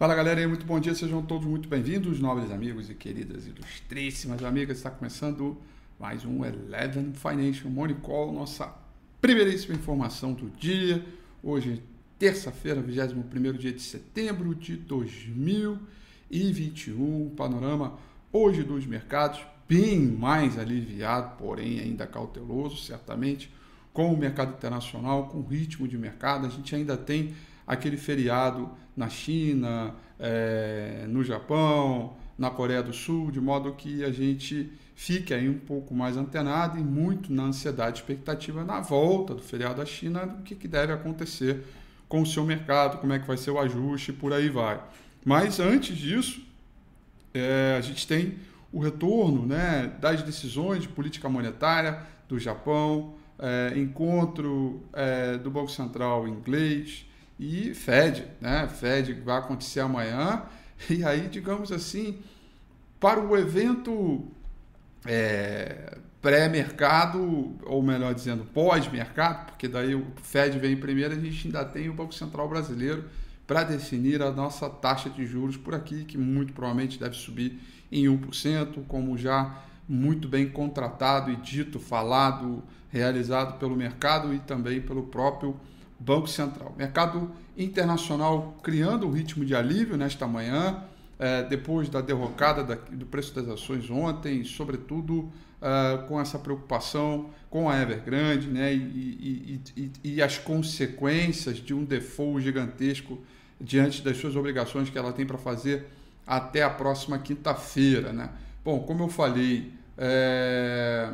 Fala galera, muito bom dia, sejam todos muito bem-vindos, nobres amigos e queridas ilustríssimas amigas. Está começando mais um Eleven Financial Money Call, nossa primeiríssima informação do dia. Hoje, terça-feira, 21 dia de setembro de 2021. Panorama hoje dos mercados bem mais aliviado, porém ainda cauteloso, certamente, com o mercado internacional, com o ritmo de mercado. A gente ainda tem aquele feriado na China, é, no Japão, na Coreia do Sul, de modo que a gente fique aí um pouco mais antenado e muito na ansiedade expectativa na volta do feriado da China, do que, que deve acontecer com o seu mercado, como é que vai ser o ajuste, por aí vai. Mas antes disso, é, a gente tem o retorno né, das decisões de política monetária do Japão, é, encontro é, do Banco Central inglês, e Fed, né? Fed vai acontecer amanhã. E aí, digamos assim, para o evento é, pré-mercado, ou melhor dizendo, pós-mercado, porque daí o Fed vem primeiro, a gente ainda tem o Banco Central Brasileiro para definir a nossa taxa de juros por aqui, que muito provavelmente deve subir em 1%, como já muito bem contratado e dito, falado, realizado pelo mercado e também pelo próprio Banco Central. Mercado internacional criando o ritmo de alívio nesta manhã, é, depois da derrocada da, do preço das ações ontem, sobretudo é, com essa preocupação com a Evergrande né, e, e, e, e, as consequências de um default gigantesco diante das suas obrigações que ela tem para fazer até a próxima quinta-feira. Né? Bom, como eu falei, é,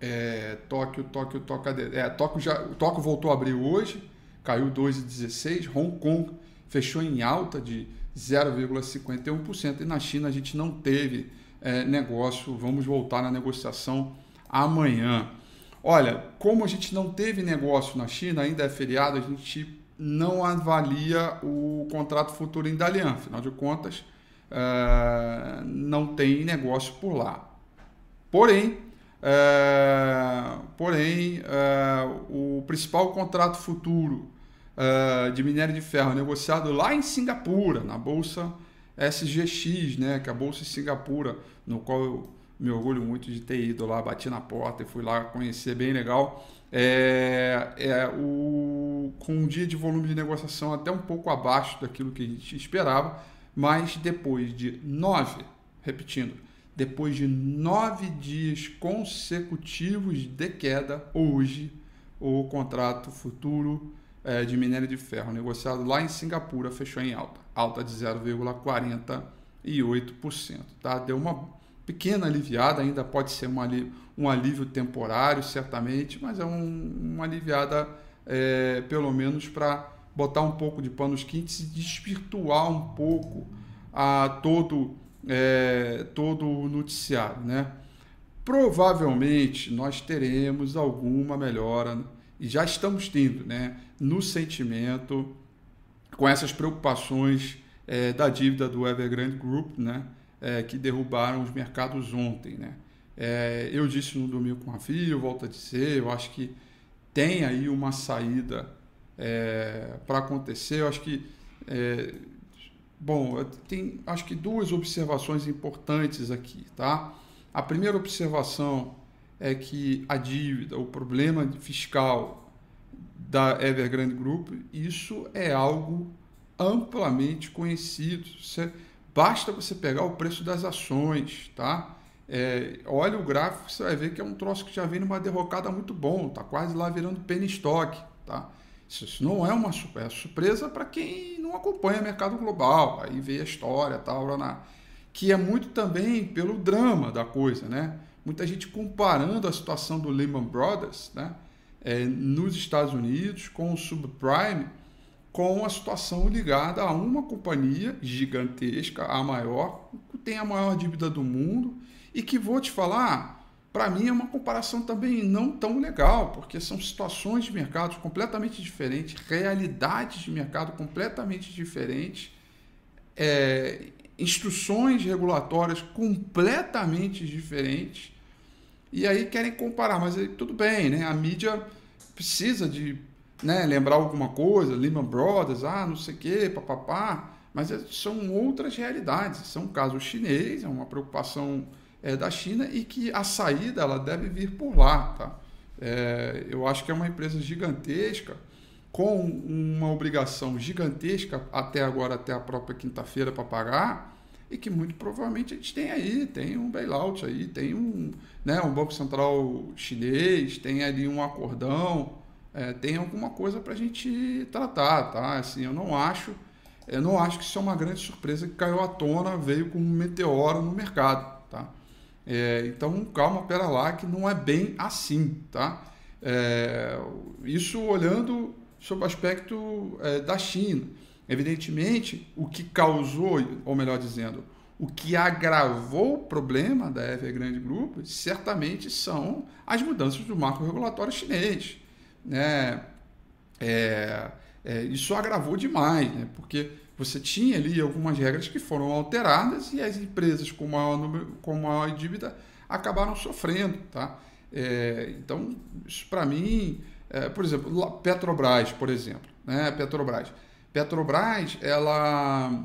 é, Tóquio, Tóquio, Tóquio, é, Tóquio, já, Tóquio voltou a abrir hoje, caiu 2,16. Hong Kong fechou em alta de 0,51%. E na China a gente não teve é, negócio. Vamos voltar na negociação amanhã. Olha, como a gente não teve negócio na China, ainda é feriado, a gente não avalia o contrato futuro em Dalian. Afinal de contas, é, não tem negócio por lá. Porém, é, porém, é, o principal contrato futuro é, de minério de ferro negociado lá em Singapura, na bolsa SGX, né, que é a bolsa de Singapura, no qual eu me orgulho muito de ter ido lá, bati na porta e fui lá conhecer, bem legal. É, é o, com um dia de volume de negociação até um pouco abaixo daquilo que a gente esperava, mas depois de nove, repetindo, depois de nove dias consecutivos de queda, hoje o contrato futuro é, de minério de ferro negociado lá em Singapura fechou em alta, alta de 0,48%. Tá? Deu uma pequena aliviada, ainda pode ser um alívio, um alívio temporário, certamente, mas é um, uma aliviada é, pelo menos para botar um pouco de panos quentes e desvirtuar um pouco a todo é, todo o noticiário, né? Provavelmente nós teremos alguma melhora e já estamos tendo, né, no sentimento com essas preocupações é, da dívida do Evergrande Group, né, é, que derrubaram os mercados ontem, né? É, eu disse no domingo com a FIA, eu volto a dizer, eu acho que tem aí uma saída é, para acontecer. Eu acho que é, Bom, tem acho que duas observações importantes aqui, tá? A primeira observação é que a dívida, o problema fiscal da Evergrande Group, isso é algo amplamente conhecido. Você, basta você pegar o preço das ações, tá? É, olha o gráfico, você vai ver que é um troço que já vem numa derrocada muito bom, tá quase lá virando penny stock, tá? Isso não é uma é surpresa para quem não acompanha o mercado global, aí vê a história tal, na, que é muito também pelo drama da coisa, né? Muita gente comparando a situação do Lehman Brothers, né? É, nos Estados Unidos com o subprime, com a situação ligada a uma companhia gigantesca, a maior, que tem a maior dívida do mundo e que vou te falar, para mim é uma comparação também não tão legal, porque são situações de mercado completamente diferentes, realidades de mercado completamente diferentes, é, instruções regulatórias completamente diferentes, e aí querem comparar, mas aí, tudo bem, né? A mídia precisa de né, lembrar alguma coisa, Lehman Brothers, ah, não sei o quê, papapá, mas é, são outras realidades. São um caso chinês, é uma preocupação é, da China e que a saída ela deve vir por lá. Tá? É, eu acho que é uma empresa gigantesca, com uma obrigação gigantesca até agora, até a própria quinta-feira para pagar, e que muito provavelmente a gente tem aí, tem um bailout aí, tem um, né, um Banco Central chinês, tem ali um acordão, é, tem alguma coisa para a gente tratar, tá? Assim, eu não acho, eu não acho que isso é uma grande surpresa que caiu à tona, veio com um meteoro no mercado, tá? É, então, calma, pera lá, que não é bem assim, tá? É, isso olhando sob o aspecto é, da China. Evidentemente, o que causou, ou melhor dizendo, o que agravou o problema da Evergrande Group certamente são as mudanças do marco regulatório chinês. Né? É, é, isso agravou demais, né? porque você tinha ali algumas regras que foram alteradas e as empresas com maior, número, com maior dívida acabaram sofrendo. Tá? É, então, isso para mim, é, por exemplo, Petrobras, por exemplo, né? Petrobras. Petrobras, ela,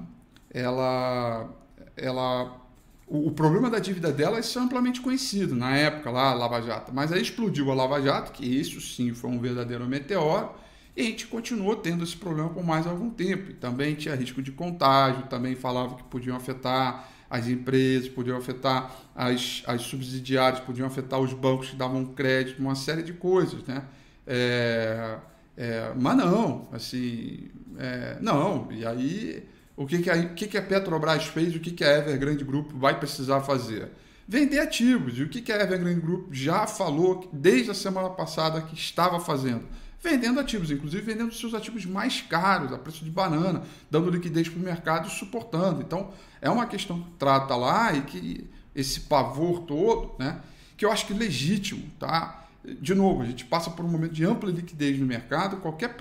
ela, ela, o, o problema da dívida dela é amplamente conhecido na época lá, Lava Jato. Mas aí explodiu a Lava Jato, que isso sim foi um verdadeiro meteoro e a gente continuou tendo esse problema por mais algum tempo. E também tinha risco de contágio, também falava que podiam afetar as empresas, podiam afetar as, as subsidiárias, podiam afetar os bancos que davam crédito, uma série de coisas, né? É, é, mas não, assim, é, não. E aí, o que, que, a, o que, que a Petrobras fez, o que, que a Evergrande Group vai precisar fazer? Vender ativos. E o que, que a Evergrande Group já falou desde a semana passada que estava fazendo? Vendendo ativos, inclusive vendendo seus ativos mais caros, a preço de banana, dando liquidez para o mercado e suportando. Então, é uma questão que trata lá e que esse pavor todo, né, que eu acho que é legítimo, tá? De novo, a gente passa por um momento de ampla liquidez no mercado, qualquer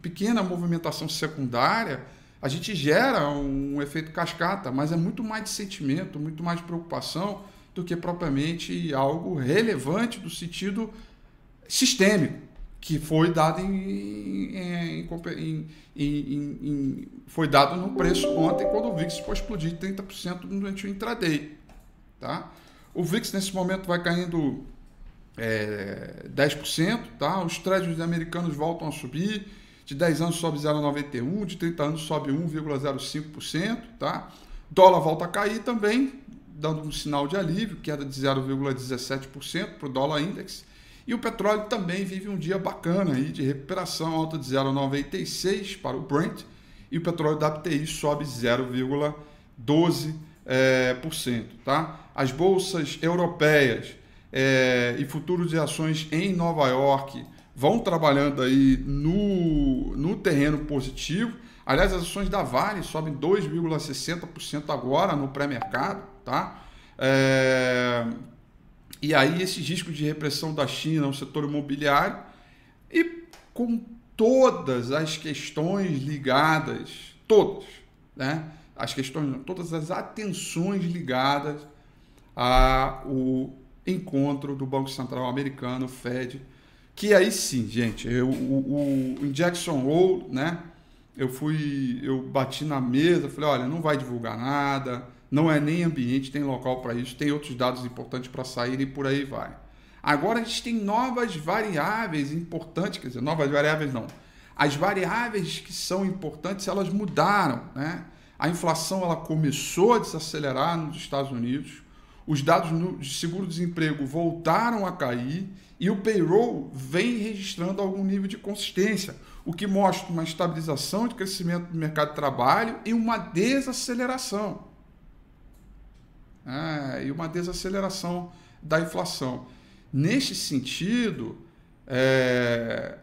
pequena movimentação secundária, a gente gera um efeito cascata, mas é muito mais de sentimento, muito mais de preocupação do que propriamente algo relevante do sentido sistêmico que foi dado em, em, em, foi dado no preço ontem quando o VIX foi explodir 30% durante o intraday. Tá? O VIX nesse momento vai caindo é, 10%, tá? os créditos americanos voltam a subir, de 10 anos sobe 0,91%, de 30 anos sobe 1,05%, tá? dólar volta a cair também, dando um sinal de alívio, queda de 0,17% para o dólar index, e o petróleo também vive um dia bacana aí de recuperação, alta de 0,96 para o Brent, e o petróleo da WTI sobe 0,12%. É, por cento, tá? As bolsas europeias é, e futuros de ações em Nova York vão trabalhando aí no, no terreno positivo. Aliás, as ações da Vale sobem 2,60% agora no pré-mercado, tá? É, e aí esses riscos de repressão da China no setor imobiliário e com todas as questões ligadas, todas, né? As questões, todas as atenções ligadas ao encontro do Banco Central Americano, Fed, que aí sim, gente, eu, o, o, Jackson Hole, né? Eu fui, eu bati na mesa, falei, olha, não vai divulgar nada, não é nem ambiente, tem local para isso, tem outros dados importantes para sair e por aí vai. Agora a gente tem novas variáveis importantes, quer dizer, novas variáveis não. As variáveis que são importantes, elas mudaram, né? A inflação ela começou a desacelerar nos Estados Unidos, os dados de seguro-desemprego voltaram a cair e o payroll vem registrando algum nível de consistência, o que mostra uma estabilização de crescimento do mercado de trabalho e uma desaceleração né, e uma desaceleração da inflação. Neste sentido, é,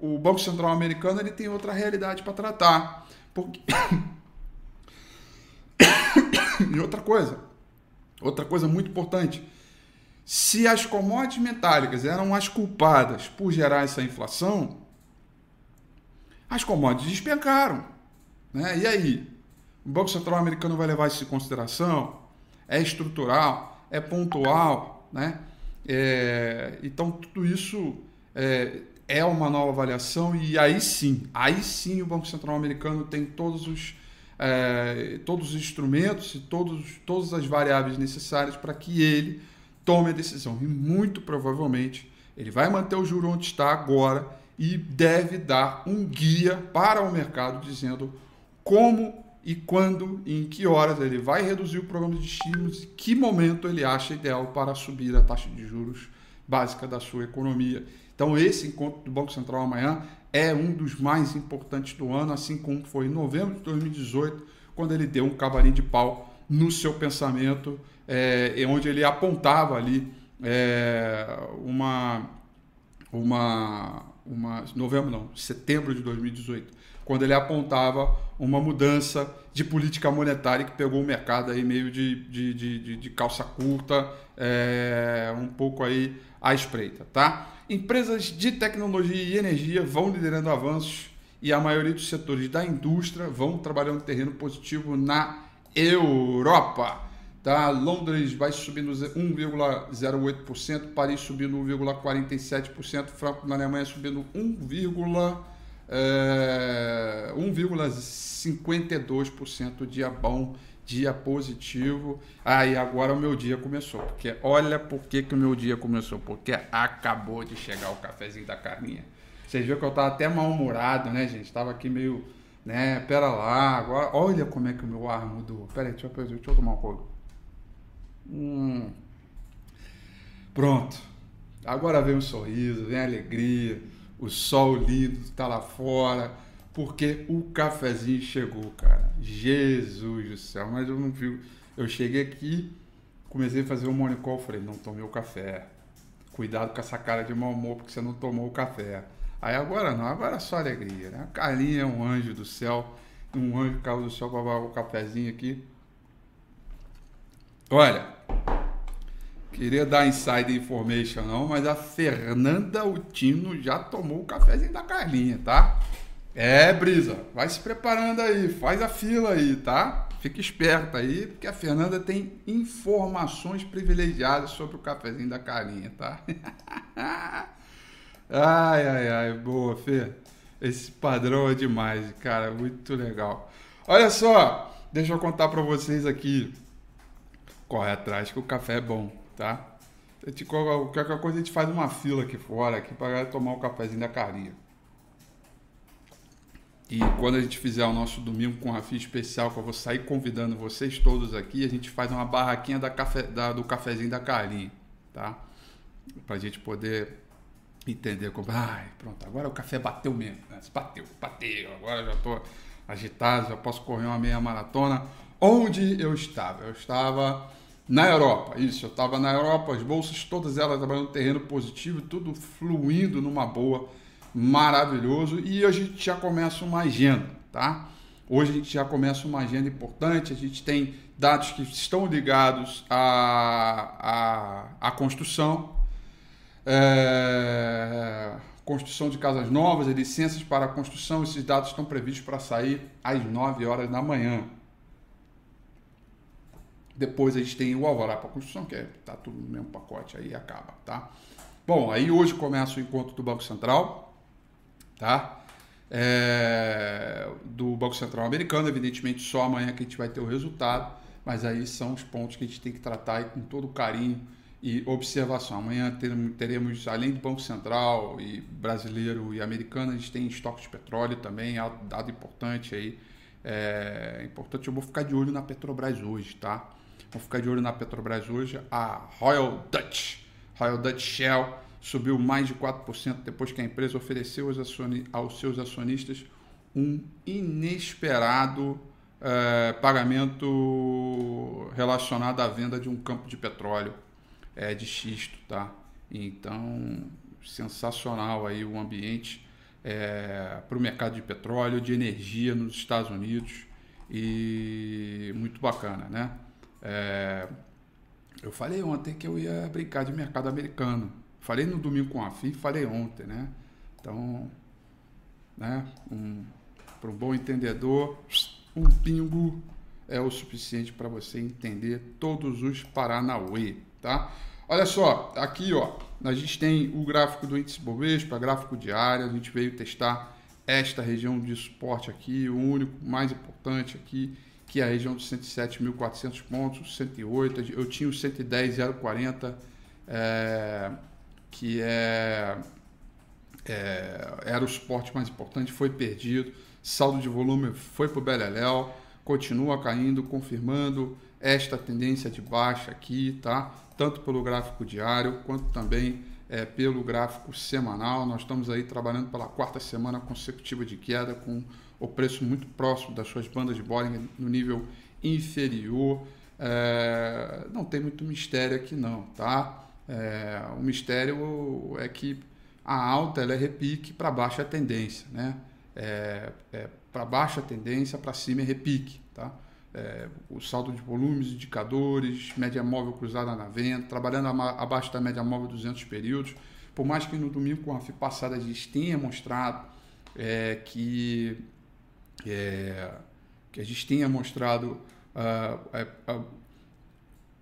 o Banco Central americano ele tem outra realidade para tratar. Porque... e outra coisa, outra coisa muito importante, se as commodities metálicas eram as culpadas por gerar essa inflação, as commodities despencaram. Né? E aí? O Banco Central americano vai levar isso em consideração? É estrutural, é pontual, né? É, então tudo isso é, é, uma nova avaliação e aí sim, aí sim o Banco Central Americano tem todos os é, todos os instrumentos e todos, todas as variáveis necessárias para que ele tome a decisão. E muito provavelmente ele vai manter o juro onde está agora e deve dar um guia para o mercado dizendo como e quando e em que horas ele vai reduzir o programa de estímulos e que momento ele acha ideal para subir a taxa de juros básica da sua economia. Então, esse encontro do Banco Central amanhã é um dos mais importantes do ano, assim como foi em novembro de 2018, quando ele deu um cavalinho de pau no seu pensamento, é, onde ele apontava ali é, uma, uma, uma. Novembro não, setembro de 2018 quando ele apontava uma mudança de política monetária que pegou o mercado aí meio de, de, de, de calça curta, é, um pouco aí à espreita, tá? Empresas de tecnologia e energia vão liderando avanços e a maioria dos setores da indústria vão trabalhando terreno positivo na Europa. Tá? Londres vai subindo 1,08%, Paris subindo 1,47%, Franco na Alemanha subindo 1,1% é, 1,52% dia bom, dia positivo. Aí ah, agora o meu dia começou. Porque olha por que, que o meu dia começou. Porque acabou de chegar o cafezinho da Carlinha. Vocês viram que eu tava até mal-humorado, né, gente? Tava aqui meio, né, pera lá, agora, olha como é que o meu ar mudou. Pera aí, deixa eu, deixa eu tomar um pouco. Hum. Pronto. Agora vem um sorriso, vem alegria o sol lindo está lá fora, porque o cafezinho chegou, cara. Jesus do céu, mas eu não vi. Eu cheguei aqui, comecei a fazer um morning call, falei, não tomei o café. Cuidado com essa cara de mau humor, porque você não tomou o café. Aí agora não, agora é só alegria, né? A Carlinha é um anjo do céu, um anjo caiu do céu para o cafezinho aqui. Olha, Queria dar inside information não, mas a Fernanda Utino já tomou o cafezinho da Carlinha, tá? É, Brisa, vai se preparando aí, faz a fila aí, tá? Fica esperta aí, porque a Fernanda tem informações privilegiadas sobre o cafezinho da Carlinha, tá? ai, ai, ai, boa, Fê. Esse padrão é demais, cara, muito legal. Olha só, deixa eu contar para vocês aqui. Corre atrás que o café é bom tá? Qualquer coisa a gente faz uma fila aqui fora aqui para tomar um cafezinho da carinha. E quando a gente fizer o nosso domingo com Rafi especial, que eu vou sair convidando vocês todos aqui, a gente faz uma barraquinha da café, da, do cafezinho da carinha, tá? Pra gente poder entender como. Ai, pronto, agora o café bateu mesmo. Né? Bateu, bateu. Agora já tô agitado, já posso correr uma meia maratona. Onde eu estava? Eu estava na Europa, isso, eu estava na Europa, as bolsas todas elas trabalhando no terreno positivo, tudo fluindo numa boa, maravilhoso. E a gente já começa uma agenda, tá? Hoje a gente já começa uma agenda importante, a gente tem dados que estão ligados à, à, à construção, é, construção de casas novas, licenças para construção, esses dados estão previstos para sair às 9 horas da manhã. Depois a gente tem o alvará para construção, que é, tá tudo no mesmo pacote aí acaba, tá? Bom, aí hoje começa o encontro do Banco Central, tá? É, do Banco Central americano, evidentemente só amanhã que a gente vai ter o resultado, mas aí são os pontos que a gente tem que tratar com todo carinho e observação. Amanhã teremos, além do Banco Central e brasileiro e americano, a gente tem estoque de petróleo também, dado importante aí. É importante, eu vou ficar de olho na Petrobras hoje, tá? Vamos ficar de olho na Petrobras hoje. A Royal Dutch, Royal Dutch Shell, subiu mais de 4% depois que a empresa ofereceu aos seus acionistas um inesperado é, pagamento relacionado à venda de um campo de petróleo é, de xisto, tá? Então, sensacional aí o ambiente é, para o mercado de petróleo, de energia nos Estados Unidos e muito bacana, né? É, eu falei ontem que eu ia brincar de mercado americano. Falei no domingo com a FI, falei ontem, né? Então, né? Um, para um bom entendedor, um pingo é o suficiente para você entender todos os Paranauê, tá? Olha só, aqui ó, a gente tem o gráfico do índice Bovespa, gráfico diário, a gente veio testar esta região de suporte aqui, o único mais importante aqui, que é a região dos 107.400 pontos, 108, eu tinha o 110.040, é, que é, é, era o suporte mais importante, foi perdido, saldo de volume foi para o Beleléu, continua caindo, confirmando esta tendência de baixa aqui, tá? Tanto pelo gráfico diário quanto também é, pelo gráfico semanal. Nós estamos aí trabalhando pela quarta semana consecutiva de queda, com o preço muito próximo das suas bandas de Bollinger no nível inferior. É, não tem muito mistério aqui não, tá? É, o mistério é que a alta ela é repique para baixa tendência, né? É, é para baixa tendência, para cima é repique, tá? É, o saldo de volumes, indicadores, média móvel cruzada na venda, trabalhando abaixo da média móvel 200 períodos. Por mais que no domingo com a FI passada a gente tenha mostrado é, que, é, que a gente tenha mostrado uh, uh,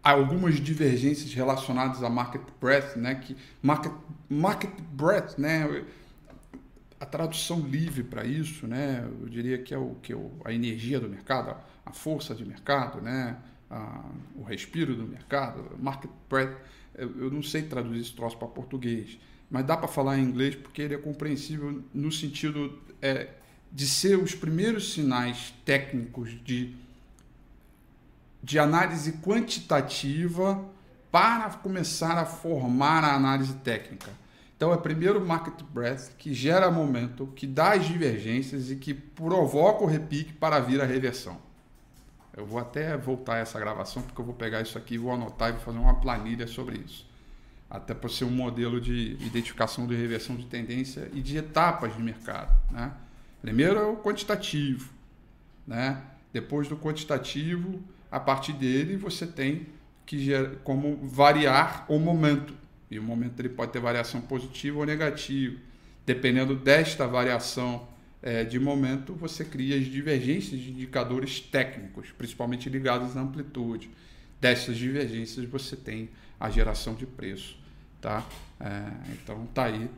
algumas divergências relacionadas a market breadth, né? Que market, market breadth, né? A tradução livre para isso, né? Eu diria que é o que é a energia do mercado, a força de mercado, né? O respiro do mercado, market breadth. Eu, eu não sei traduzir esse troço para português, mas dá para falar em inglês porque ele é compreensível no sentido é, de ser os primeiros sinais técnicos de, de análise quantitativa para começar a formar a análise técnica. Então é primeiro o market breadth que gera momento, que dá as divergências e que provoca o repique para vir a reversão. Eu vou até voltar essa gravação, porque eu vou pegar isso aqui, vou anotar e vou fazer uma planilha sobre isso. Até para ser um modelo de identificação de reversão de tendência e de etapas de mercado. Né? Primeiro é o quantitativo. Né? Depois do quantitativo, a partir dele você tem que como variar o momento. E o momento ele pode ter variação positiva ou negativa. Dependendo desta variação é, de momento você cria as divergências de indicadores técnicos, principalmente ligados à amplitude. Dessas divergências você tem a geração de preço. Tá? É, então tá aí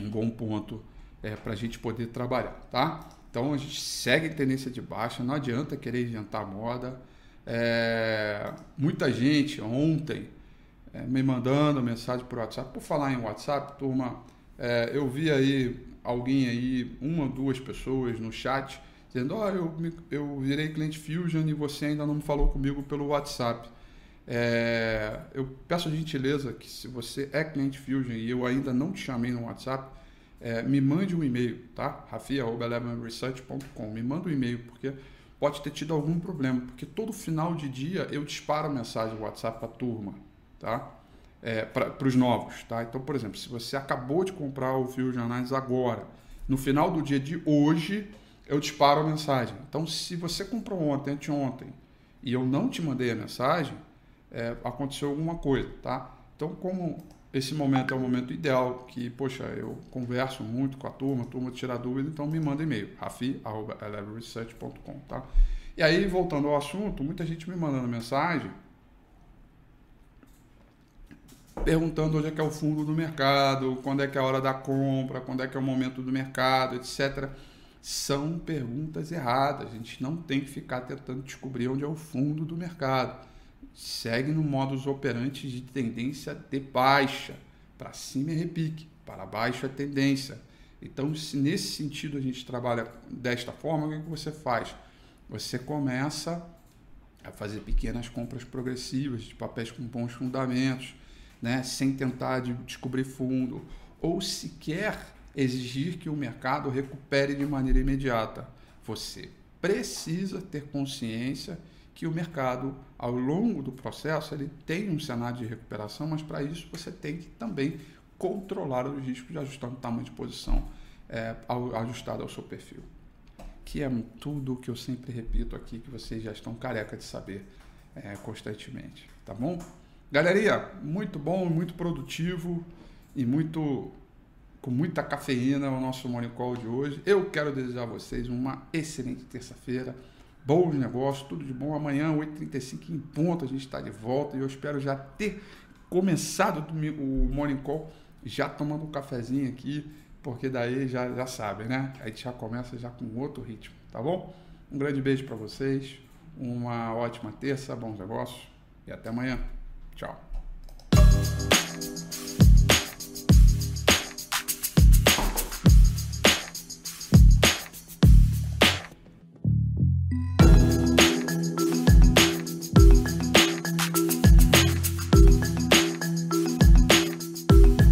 um bom ponto é, para a gente poder trabalhar. Tá? Então a gente segue tendência de baixa, não adianta querer inventar moda. É, muita gente ontem é, me mandando mensagem por WhatsApp. Por falar em WhatsApp, turma, é, eu vi aí alguém aí, uma duas pessoas no chat, dizendo: Ó, oh, eu, eu virei cliente Fusion e você ainda não falou comigo pelo WhatsApp. É, eu peço a gentileza que se você é cliente Fusion e eu ainda não te chamei no WhatsApp, é, me mande um e-mail, tá? rafia.research.com. Me manda um e-mail, porque pode ter tido algum problema, porque todo final de dia eu disparo mensagem no WhatsApp para a turma, tá? é, para os novos. Tá? Então, por exemplo, se você acabou de comprar o Fusion Analysis agora, no final do dia de hoje, eu disparo a mensagem. Então, se você comprou ontem, anteontem, e eu não te mandei a mensagem, é, aconteceu alguma coisa, tá? Então, como esse momento é o momento ideal, que, poxa, eu converso muito com a turma, a turma tira dúvida, então me manda e-mail, rafi.eleveresearch.com, tá? E aí, voltando ao assunto, muita gente me mandando mensagem perguntando onde é que é o fundo do mercado, quando é que é a hora da compra, quando é que é o momento do mercado, etc. São perguntas erradas. A gente não tem que ficar tentando descobrir onde é o fundo do mercado. Segue no modus operandi de tendência de baixa. Para cima é repique, para baixo é tendência. Então, se nesse sentido a gente trabalha desta forma, o que, é que você faz? Você começa a fazer pequenas compras progressivas de papéis com bons fundamentos né, sem tentar de descobrir fundo, ou sequer exigir que o mercado recupere de maneira imediata. Você precisa ter consciência que o mercado, ao longo do processo, ele tem um cenário de recuperação, mas para isso você tem que também controlar os riscos de ajustar o tamanho de posição é, ajustado ao seu perfil. Que é tudo o que eu sempre repito aqui, que vocês já estão careca de saber é, constantemente. Tá bom? Galerinha, muito bom, muito produtivo e muito com muita cafeína o nosso Morning Call de hoje. Eu quero desejar a vocês uma excelente terça-feira, bons negócios, tudo de bom. Amanhã, 8h35 em ponto, a gente está de volta e eu espero já ter começado o Morning Call já tomando um cafezinho aqui porque daí já, já sabe, né? A gente já começa já com outro ritmo, tá bom? Um grande beijo para vocês, uma ótima terça, bons negócios e até amanhã. Tchau.